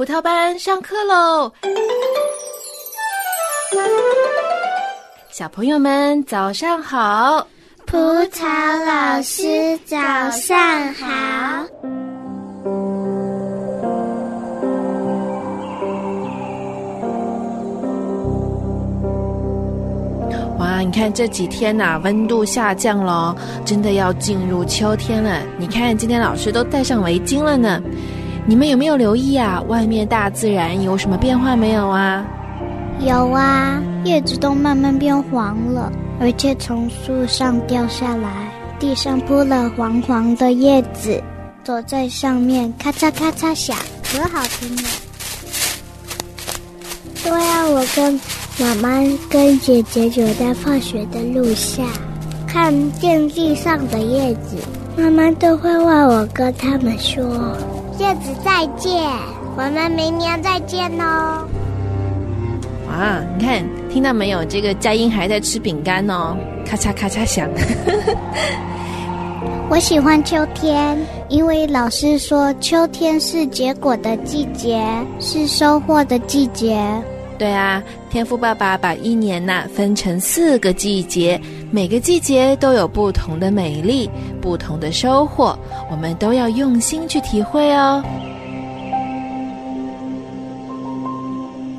葡萄班上课喽！小朋友们早上好，葡萄老师早上好。哇，你看这几天呐，温度下降了，真的要进入秋天了。你看今天老师都戴上围巾了呢。你们有没有留意啊？外面大自然有什么变化没有啊？有啊，叶子都慢慢变黄了，而且从树上掉下来，地上铺了黄黄的叶子，走在上面咔嚓咔嚓响，可好听了。对啊，我跟妈妈跟姐姐走在放学的路上，看见地上的叶子，妈妈都会问我跟他们说：“叶子再见，我们明年再见哦。”哇，你看，听到没有？这个佳音还在吃饼干哦，咔嚓咔嚓响。我喜欢秋天，因为老师说秋天是结果的季节，是收获的季节。对啊，天赋爸爸把一年呐分成四个季节，每个季节都有不同的美丽，不同的收获，我们都要用心去体会哦。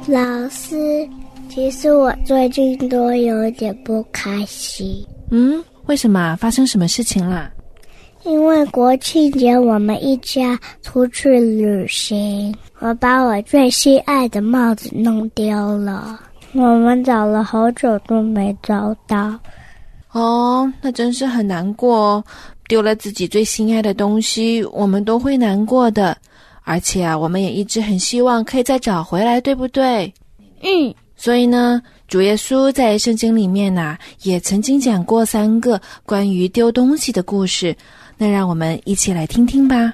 老师，其实我最近都有点不开心。嗯，为什么？发生什么事情啦？因为国庆节我们一家出去旅行，我把我最心爱的帽子弄丢了。我们找了好久都没找到。哦，那真是很难过哦，丢了自己最心爱的东西，我们都会难过的。而且啊，我们也一直很希望可以再找回来，对不对？嗯。所以呢，主耶稣在圣经里面呐，也曾经讲过三个关于丢东西的故事。那让我们一起来听听吧。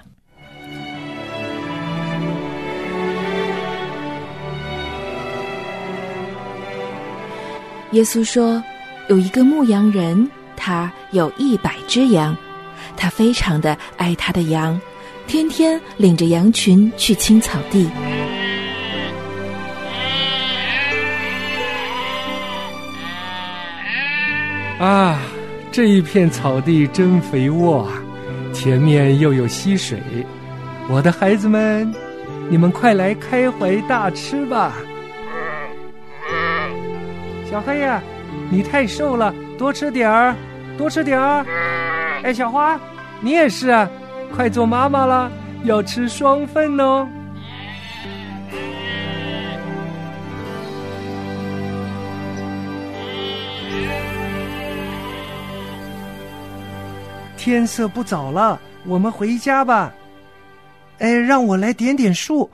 耶稣说：“有一个牧羊人，他有一百只羊，他非常的爱他的羊。”天天领着羊群去青草地。啊，这一片草地真肥沃啊，前面又有溪水。我的孩子们，你们快来开怀大吃吧！小黑呀，你太瘦了，多吃点儿，多吃点儿。哎，小花，你也是啊。快做妈妈了，要吃双份哦！天色不早了，我们回家吧。哎，让我来点点数，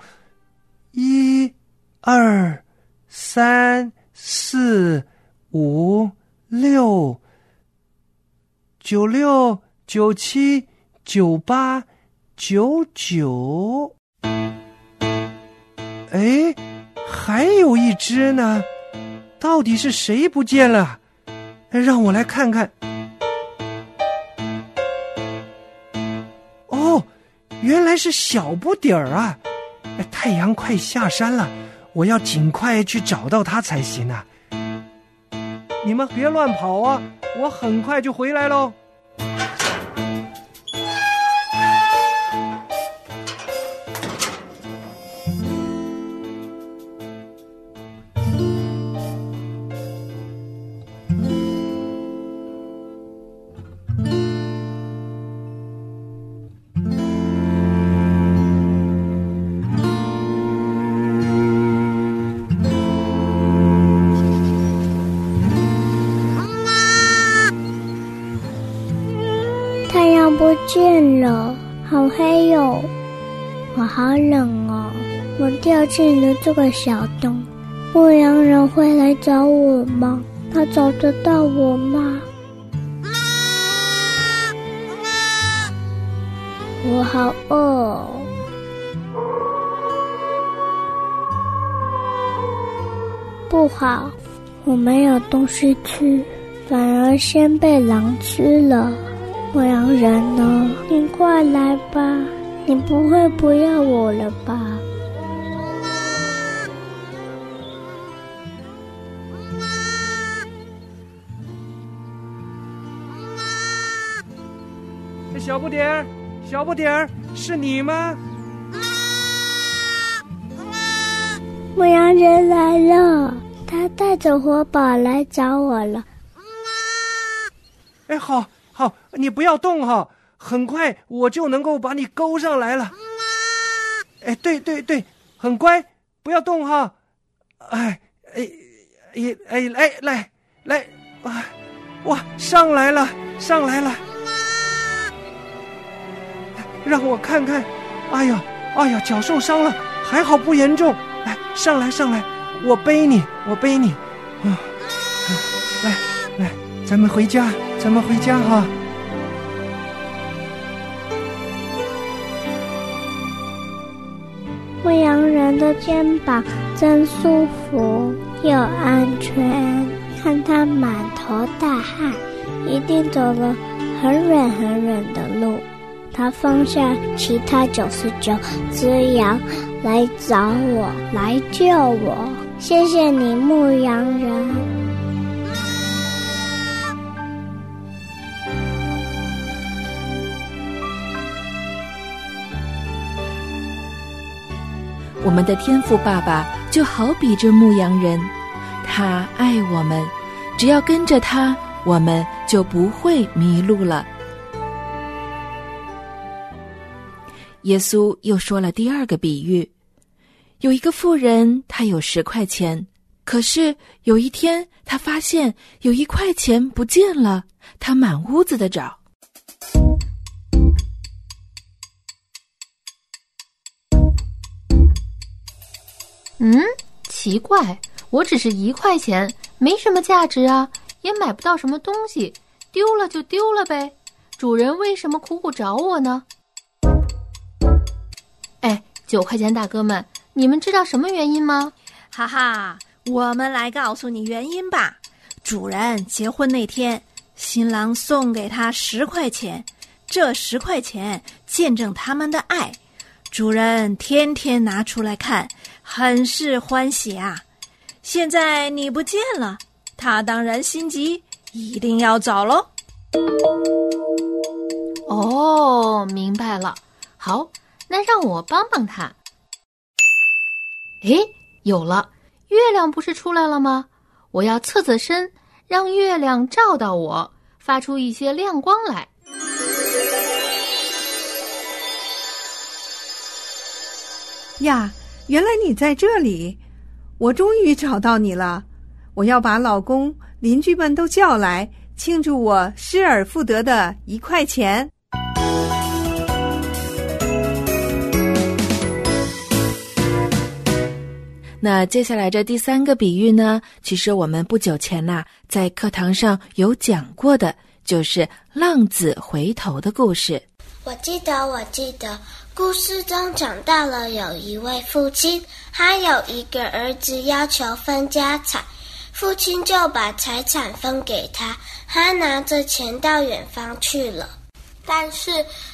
一、二、三、四、五、六、九六、九七。九八九九，哎，还有一只呢，到底是谁不见了？让我来看看。来是小不点儿啊！太阳快下山了，我要尽快去找到他才行啊！你们别乱跑啊，我很快就回来喽。见了，好黑哟！我好冷哦，我掉进了这个小洞。牧羊人会来找我吗？他找得到我吗？我好饿。不好，我没有东西吃，反而先被狼吃了。牧羊人呢？你快来吧！你不会不要我了吧？小不点儿，小不点儿，是你吗？牧羊人来了，他带着活宝来找我了。哎，好，你不要动哈，很快我就能够把你勾上来了。哎，对对对，很乖，不要动哈。哎，哎，哎，哎，来来来，啊，哇，上来了，上来了。让我看看，哎呀，哎呀，脚受伤了，还好不严重。来，上来，上来，我背你，我背你。啊，来来，咱们回家，咱们回家哈。牧的肩膀真舒服又安全，看他满头大汗，一定走了很远很远的路。他放下其他九十九只羊，来找我，来救我。谢谢你，牧羊人。我们的天赋爸爸就好比这牧羊人，他爱我们，只要跟着他，我们就不会迷路了。耶稣又说了第二个比喻：有一个富人，他有十块钱，可是有一天，他发现有一块钱不见了，他满屋子的找。嗯，奇怪，我只是一块钱，没什么价值啊，也买不到什么东西，丢了就丢了呗。主人为什么苦苦找我呢？哎，九块钱大哥们，你们知道什么原因吗？哈哈，我们来告诉你原因吧。主人结婚那天，新郎送给他十块钱，这十块钱见证他们的爱，主人天天拿出来看。很是欢喜啊！现在你不见了，他当然心急，一定要找喽。哦，明白了。好，那让我帮帮他。哎，有了，月亮不是出来了吗？我要侧侧身，让月亮照到我，发出一些亮光来。呀！原来你在这里，我终于找到你了。我要把老公、邻居们都叫来，庆祝我失而复得的一块钱。那接下来这第三个比喻呢？其实我们不久前呐，在课堂上有讲过的，就是浪子回头的故事。我记得，我记得。故事中讲到了有一位父亲，他有一个儿子要求分家产，父亲就把财产分给他，他拿着钱到远方去了，但是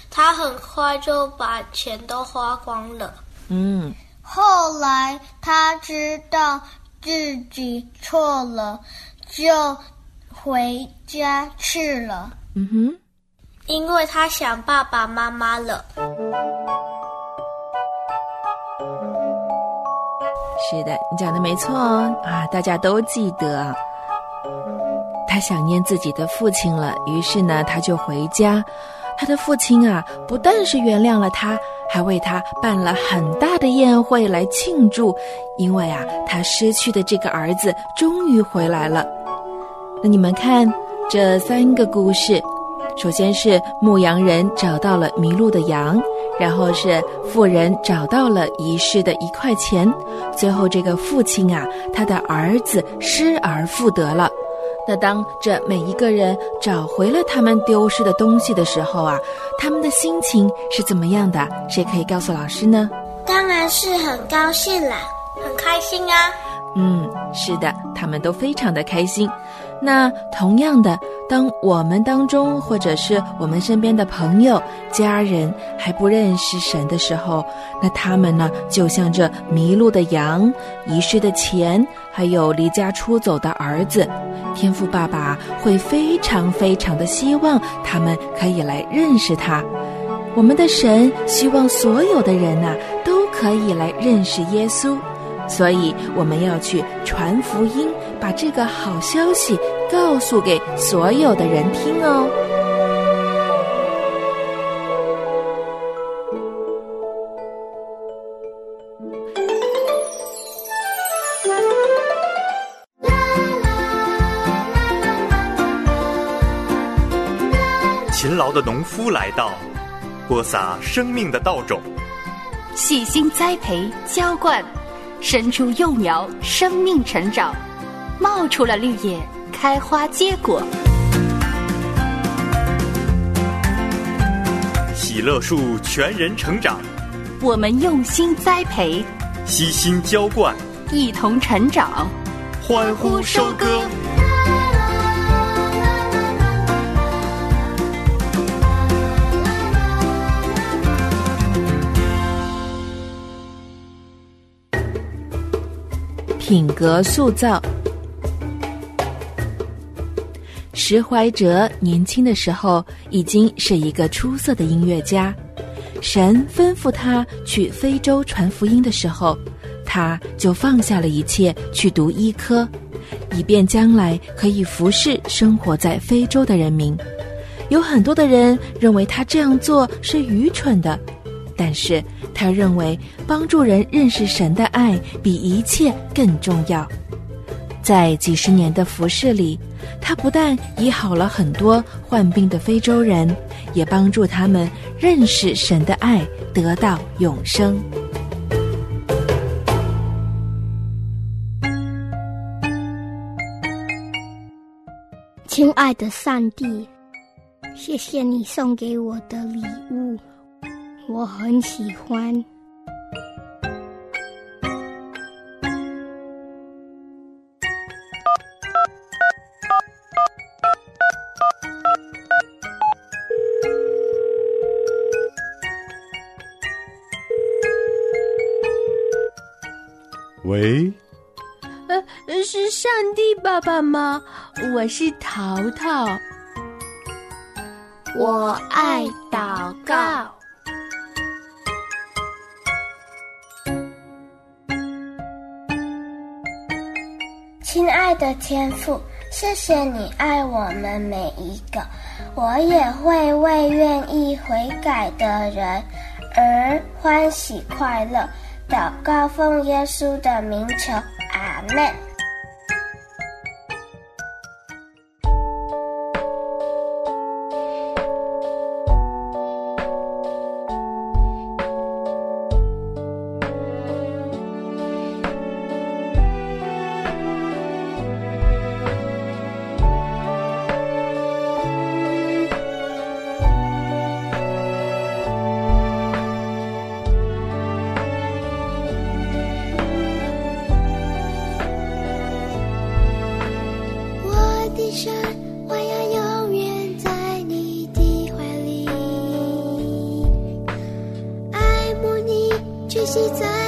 他很快就把钱都花光了。嗯，后来他知道自己错了，就回家去了。嗯哼。因为他想爸爸妈妈了。是的，你讲的没错哦啊！大家都记得，他想念自己的父亲了，于是呢，他就回家。他的父亲啊，不但是原谅了他，还为他办了很大的宴会来庆祝，因为啊，他失去的这个儿子终于回来了。那你们看这三个故事。首先是牧羊人找到了迷路的羊，然后是富人找到了遗失的一块钱，最后这个父亲啊，他的儿子失而复得了。那当这每一个人找回了他们丢失的东西的时候啊，他们的心情是怎么样的？谁可以告诉老师呢？当然是很高兴啦，很开心啊。嗯，是的，他们都非常的开心。那同样的，当我们当中或者是我们身边的朋友、家人还不认识神的时候，那他们呢，就像这迷路的羊、遗失的钱，还有离家出走的儿子，天父爸爸会非常非常的希望他们可以来认识他。我们的神希望所有的人呐，都可以来认识耶稣。所以我们要去传福音，把这个好消息告诉给所有的人听哦。勤劳的农夫来到，播撒生命的稻种，细心栽培浇灌。生出幼苗，生命成长，冒出了绿叶，开花结果。喜乐树全人成长，我们用心栽培，悉心浇灌，一同成长，欢呼收割。品格塑造。石怀哲年轻的时候已经是一个出色的音乐家。神吩咐他去非洲传福音的时候，他就放下了一切去读医科，以便将来可以服侍生活在非洲的人民。有很多的人认为他这样做是愚蠢的。但是他认为帮助人认识神的爱比一切更重要。在几十年的服饰里，他不但医好了很多患病的非洲人，也帮助他们认识神的爱，得到永生。亲爱的上帝，谢谢你送给我的礼物。我很喜欢。是上帝爸爸吗？我是淘淘。我爱祷告。亲爱的天父，谢谢你爱我们每一个，我也会为愿意悔改的人而欢喜快乐。祷告奉耶稣的名求，阿门。一生我要永远在你的怀里。爱慕你在